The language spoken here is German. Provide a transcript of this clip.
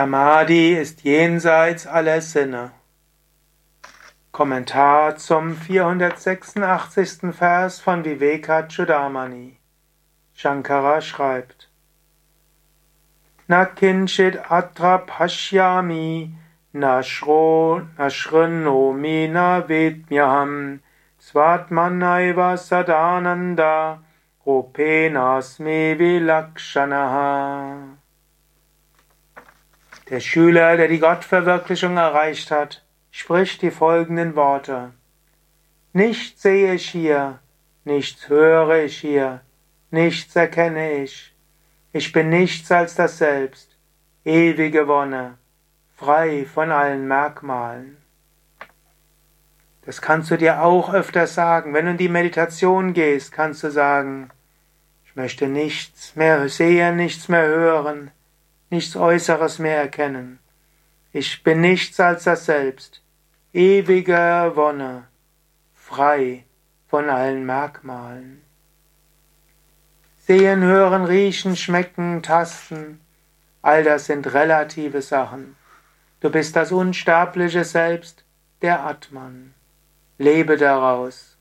Samadhi ist jenseits aller Sinne. Kommentar zum 486. Vers von Vivekachudamani. Shankara schreibt: Na kinchit atra pashyami nashro nashrinomi na vedmyaham svatmanaiva sadananda rupenasmi vilakshanaha der Schüler, der die Gottverwirklichung erreicht hat, spricht die folgenden Worte. Nichts sehe ich hier, nichts höre ich hier, nichts erkenne ich. Ich bin nichts als das Selbst, ewige Wonne, frei von allen Merkmalen. Das kannst du dir auch öfter sagen. Wenn du in die Meditation gehst, kannst du sagen, ich möchte nichts mehr sehen, nichts mehr hören, nichts Äußeres mehr erkennen. Ich bin nichts als das Selbst, ewige Wonne, frei von allen Merkmalen. Sehen, hören, riechen, schmecken, tasten, all das sind relative Sachen. Du bist das unsterbliche Selbst, der Atman. Lebe daraus.